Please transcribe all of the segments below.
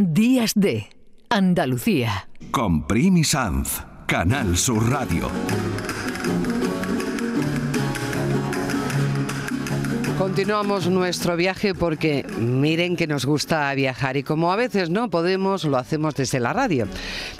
Días de Andalucía. Con Primi Sanz, Canal Sur Radio. Continuamos nuestro viaje porque miren que nos gusta viajar y como a veces no podemos, lo hacemos desde la radio.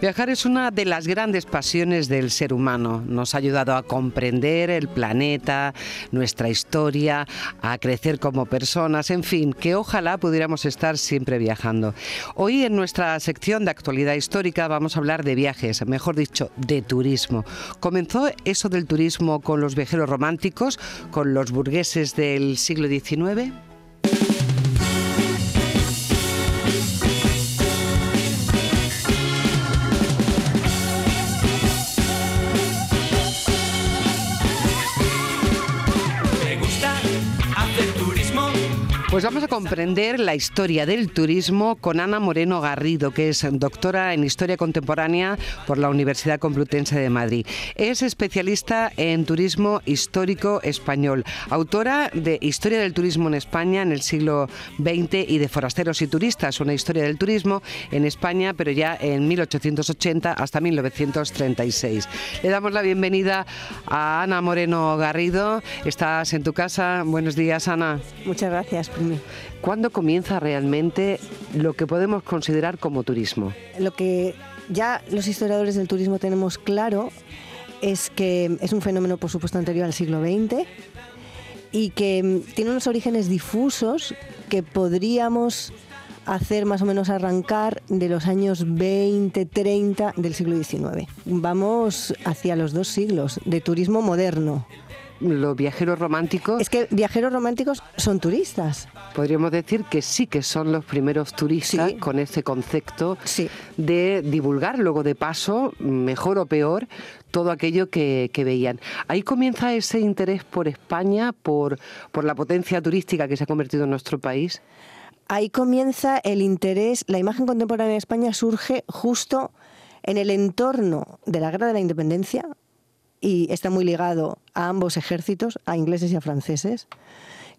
Viajar es una de las grandes pasiones del ser humano. Nos ha ayudado a comprender el planeta, nuestra historia, a crecer como personas, en fin, que ojalá pudiéramos estar siempre viajando. Hoy en nuestra sección de actualidad histórica vamos a hablar de viajes, mejor dicho, de turismo. Comenzó eso del turismo con los viajeros románticos, con los burgueses del siglo XIX? Pues vamos a comprender la historia del turismo con Ana Moreno Garrido, que es doctora en Historia Contemporánea por la Universidad Complutense de Madrid. Es especialista en turismo histórico español, autora de Historia del Turismo en España en el siglo XX y de Forasteros y Turistas, una historia del turismo en España, pero ya en 1880 hasta 1936. Le damos la bienvenida a Ana Moreno Garrido. Estás en tu casa. Buenos días, Ana. Muchas gracias. ¿Cuándo comienza realmente lo que podemos considerar como turismo? Lo que ya los historiadores del turismo tenemos claro es que es un fenómeno, por supuesto, anterior al siglo XX y que mm, tiene unos orígenes difusos que podríamos hacer más o menos arrancar de los años 20, 30 del siglo XIX. Vamos hacia los dos siglos de turismo moderno los viajeros románticos... Es que viajeros románticos son turistas. Podríamos decir que sí que son los primeros turistas con ese concepto de divulgar luego de paso, mejor o peor, todo aquello que, veían. Ahí comienza ese interés por España, por, por la potencia turística que se ha convertido en nuestro país. Ahí comienza el interés, la imagen contemporánea de España surge justo en el entorno de la Guerra de la Independencia, y está muy ligado a ambos ejércitos, a ingleses y a franceses,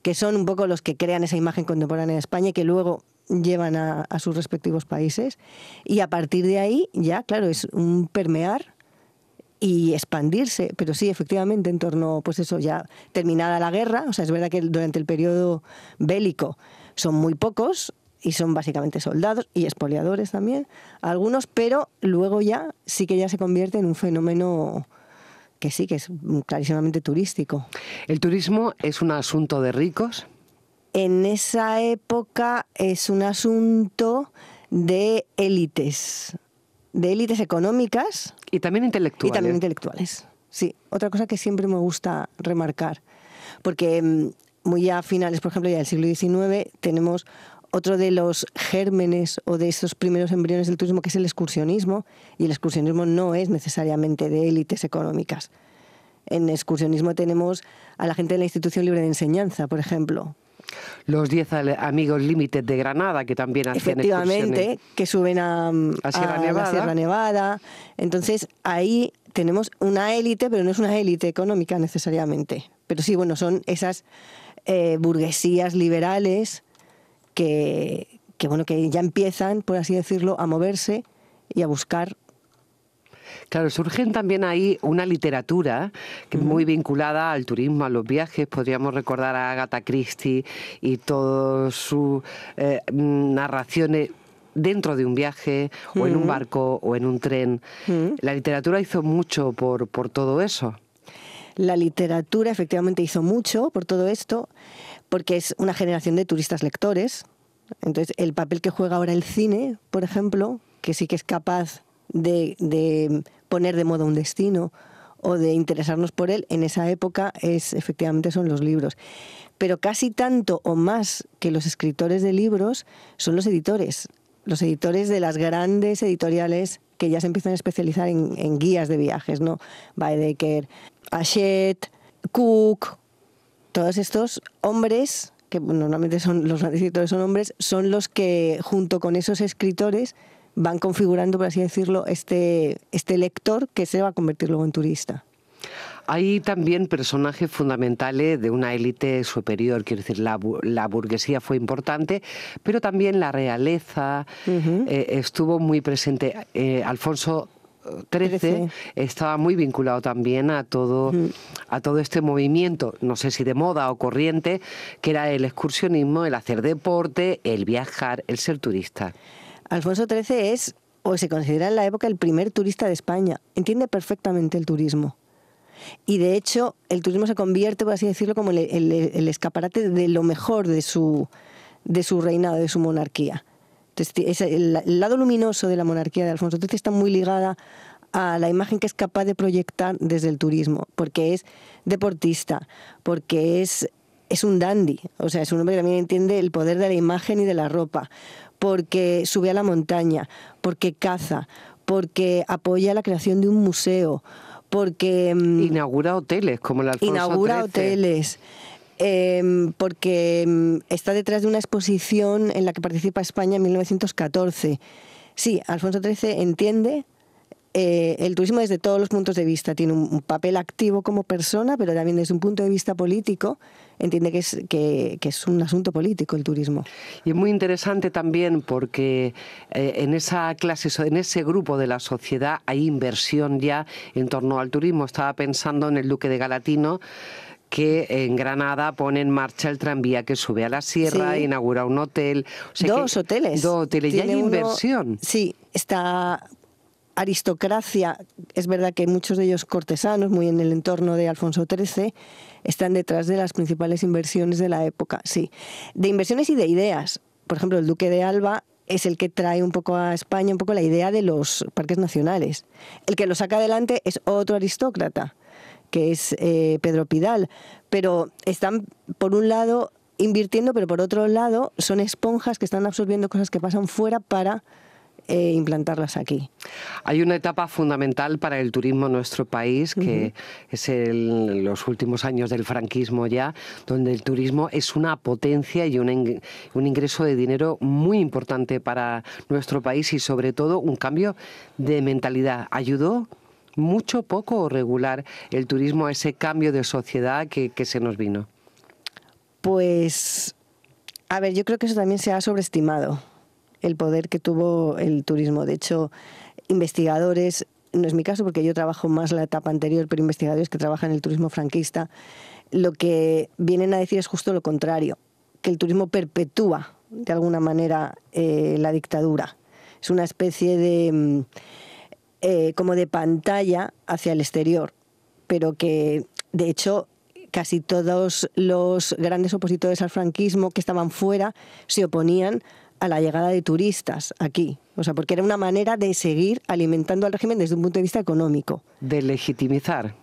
que son un poco los que crean esa imagen contemporánea de España y que luego llevan a, sus respectivos países. Y a partir de ahí, ya, claro, es un permear y expandirse, pero sí, efectivamente, en torno, pues eso, ya terminada la guerra, o sea, es verdad que durante el periodo bélico son muy pocos, y son básicamente soldados y expoliadores también, algunos, pero luego ya sí que ya se convierte en un fenómeno que sí, que es clarísimamente turístico. ¿El turismo es un asunto de ricos? En esa época es un asunto de élites, de élites económicas. Y también intelectuales. Y también intelectuales, sí. Otra cosa que siempre me gusta remarcar, porque mm, muy a finales, por ejemplo, ya del siglo XIX, tenemos otro de los gérmenes o de esos primeros embriones del turismo, que es el excursionismo, y el excursionismo no es necesariamente de élites económicas. En excursionismo tenemos a la gente de la institución libre de enseñanza, por ejemplo. Los 10 amigos límites de Granada, que también hacen Efectivamente, que suben a, a, Sierra Nevada. la Sierra Nevada. Entonces, ahí tenemos una élite, pero no es una élite económica necesariamente. Pero sí, bueno, son esas eh, burguesías liberales que, bueno, que ya empiezan, por así decirlo, a moverse y a buscar Claro, surgen también ahí una literatura que es muy vinculada al turismo, a los viajes. Podríamos recordar a Agatha Christie y todas sus eh, narraciones dentro de un viaje o en un barco o en un tren. La literatura hizo mucho por, por todo eso. La literatura efectivamente hizo mucho por todo esto porque es una generación de turistas lectores. Entonces, el papel que juega ahora el cine, por ejemplo, que sí que es capaz de, poner de moda un destino o de interesarnos por él, en esa época es efectivamente son los libros. Pero casi tanto o más que los escritores de libros son los editores, los editores de las grandes editoriales que ya se empiezan a especializar en, guías de viajes, ¿no? Baedeker, Hachette, Cook, todos estos hombres, que normalmente son los escritores son hombres, son los que junto con esos escritores van configurando, por así decirlo, este, este lector que se va a convertir luego en turista. hay también personajes fundamentales de una élite superior, quiero decir, la, la, burguesía fue importante, pero también la realeza eh, estuvo muy presente. Eh, Alfonso XIII estaba muy vinculado también a todo, a todo este movimiento, no sé si de moda o corriente, que era el excursionismo, el hacer deporte, el viajar, el ser turista. Alfonso XIII es, o se considera en la época, el primer turista de España. Entiende perfectamente el turismo. Y de hecho, el turismo se convierte, por así decirlo, como el, escaparate de lo mejor de su, de su reinado, de su monarquía. Entonces, el, lado luminoso de la monarquía de Alfonso XIII está muy ligada a la imagen que es capaz de proyectar desde el turismo, porque es deportista, porque es, es un dandy, o sea, es un hombre que también entiende el poder de la imagen y de la ropa, porque sube a la montaña, porque caza, porque apoya la creación de un museo, porque... Mm, inaugura hoteles, como el Alfonso Inaugura hoteles. Em, porque mm, está detrás de una exposición en la que participa España en 1914. Sí, Alfonso XIII entiende eh, el turismo desde todos los puntos de vista. Tiene un, papel activo como persona, pero también desde un punto de vista político entiende que es, que, es un asunto político el turismo. Y es muy interesante también porque eh, en esa clase, en ese grupo de la sociedad hay inversión ya en torno al turismo. Estaba pensando en el Duque de Galatino que en Granada pone en marcha el tranvía que sube a la sierra, inaugura un hotel. dos hoteles. Dos hoteles. y hay inversión. Sí, está aristocracia, es verdad que muchos de ellos cortesanos, muy en el entorno de Alfonso XIII, están detrás de las principales inversiones de la época, sí. De inversiones y de ideas. Por ejemplo, el duque de Alba es el que trae un poco a España un poco la idea de los parques nacionales. El que lo saca adelante es otro aristócrata, que es eh, Pedro Pidal. Pero están, por un lado, invirtiendo, pero por otro lado, son esponjas que están absorbiendo cosas que pasan fuera para e implantarlas aquí. Hay una etapa fundamental para el turismo en nuestro país, que es el, los últimos años del franquismo ya, donde el turismo es una potencia y un, un ingreso de dinero muy importante para nuestro país y sobre todo un cambio de mentalidad. ¿Ayudó? Mucho, poco o regular el turismo a ese cambio de sociedad que, que, se nos vino? Pues, a ver, yo creo que eso también se ha sobreestimado el poder que tuvo el turismo. De hecho, investigadores, no es mi caso porque yo trabajo más la etapa anterior, pero investigadores que trabajan en el turismo franquista, lo que vienen a decir es justo lo contrario, que el turismo perpetúa de alguna manera eh, la dictadura. Es una especie de mm, eh, como de pantalla hacia el exterior, pero que de hecho casi todos los grandes opositores al franquismo que estaban fuera se oponían a la llegada de turistas aquí. O sea, porque era una manera de seguir alimentando al régimen desde un punto de vista económico. De legitimizar.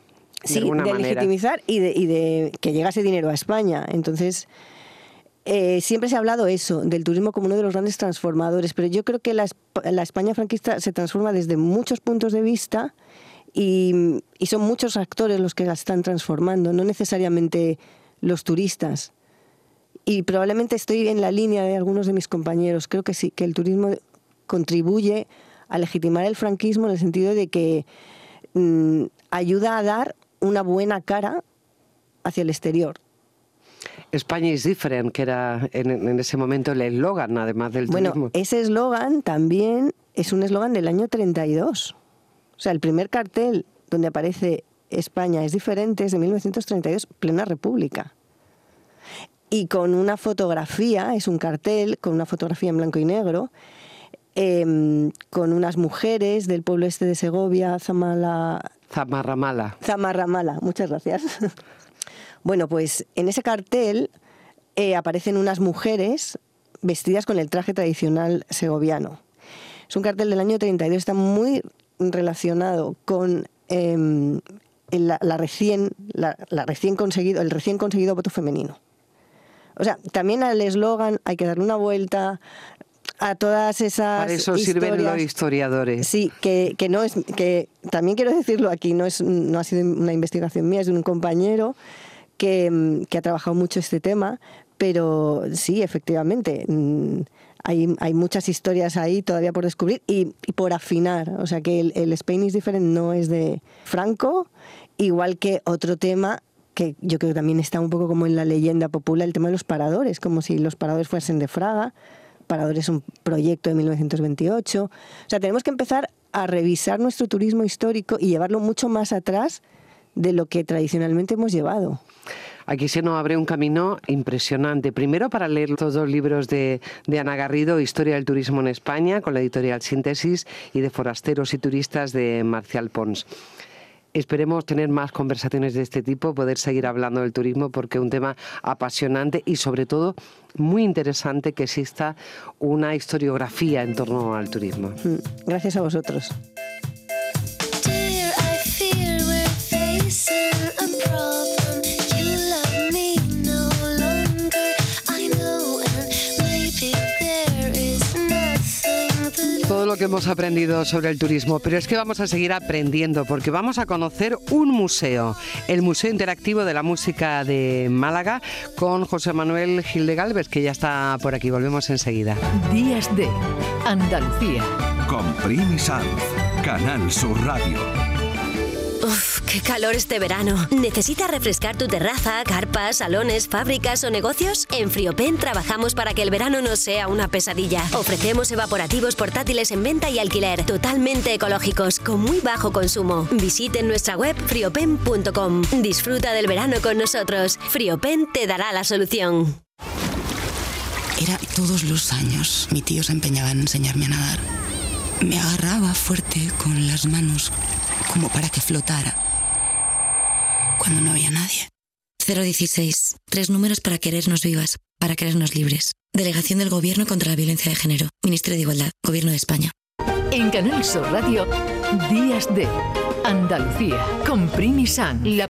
Sí, de, legitimizar y de, y de, que llegase dinero a España. Entonces, eh, siempre se ha hablado eso, del turismo como uno de los grandes transformadores, pero yo creo que la, España franquista se transforma desde muchos puntos de vista y, y son muchos actores los que la están transformando, no necesariamente los turistas. Y probablemente estoy en la línea de algunos de mis compañeros. Creo que sí, que el turismo contribuye a legitimar el franquismo en el sentido de que mm, ayuda a dar una buena cara hacia el exterior. España es diferente, que era en, ese momento el eslogan, además del turismo. Bueno, ese eslogan también es un eslogan del año 32. O sea, el primer cartel donde aparece España es diferente es de 1932, plena república y con una fotografía, es un cartel con una fotografía en blanco y negro, em, con unas mujeres del pueblo este de Segovia, Zamala... Zamarramala. Zamarramala, muchas gracias. bueno, pues en ese cartel eh, aparecen unas mujeres vestidas con el traje tradicional segoviano. Es un cartel del año 32, está muy relacionado con em, la, recién, la recién conseguido, el recién conseguido voto femenino. O sea, también al eslogan hay que darle una vuelta a todas esas Para eso sirven los historiadores. Sí, que, que, no es que también quiero decirlo aquí, no es no ha sido una investigación mía, es de un compañero que, que ha trabajado mucho este tema, pero sí, efectivamente, mm, hay, hay muchas historias ahí todavía por descubrir y, por afinar. O sea que el, el Spain is Different no es de Franco, igual que otro tema que yo creo también está un poco como en la leyenda popular, el tema de los paradores, como si los paradores fuesen de Fraga. Paradores es un proyecto de 1928. O sea, tenemos que empezar a revisar nuestro turismo histórico y llevarlo mucho más atrás de lo que tradicionalmente hemos llevado. Aquí se nos abre un camino impresionante. Primero para leer los dos libros de, de, Ana Garrido, Historia del Turismo en España, con la editorial Síntesis, y de Forasteros y Turistas de Marcial Pons. Esperemos tener más conversaciones de este tipo, poder seguir hablando del turismo porque es un tema apasionante y sobre todo muy interesante que exista una historiografía en torno al turismo. Mm, gracias a vosotros. Que hemos aprendido sobre el turismo, pero es que vamos a seguir aprendiendo porque vamos a conocer un museo, el Museo Interactivo de la Música de Málaga, con José Manuel Gil de Galvez, que ya está por aquí. Volvemos enseguida. Días de Andalucía. Con Primi Sanz, Canal Sur Radio. Uf, qué calor este verano. ¿Necesitas refrescar tu terraza, carpas, salones, fábricas o negocios? En Friopen trabajamos para que el verano no sea una pesadilla. Ofrecemos evaporativos portátiles en venta y alquiler, totalmente ecológicos, con muy bajo consumo. Visite nuestra web friopen.com. Disfruta del verano con nosotros. Friopen te dará la solución. Era todos los años. Mi tío se empeñaba en enseñarme a nadar. Me agarraba fuerte con las manos como para que flotara cuando no había nadie. 016. Tres números para querernos vivas, para querernos libres. Delegación del Gobierno contra la Violencia de Género. Ministerio de Igualdad. Gobierno de España. En Canal Sur Radio, Días de Andalucía, con Primi San. La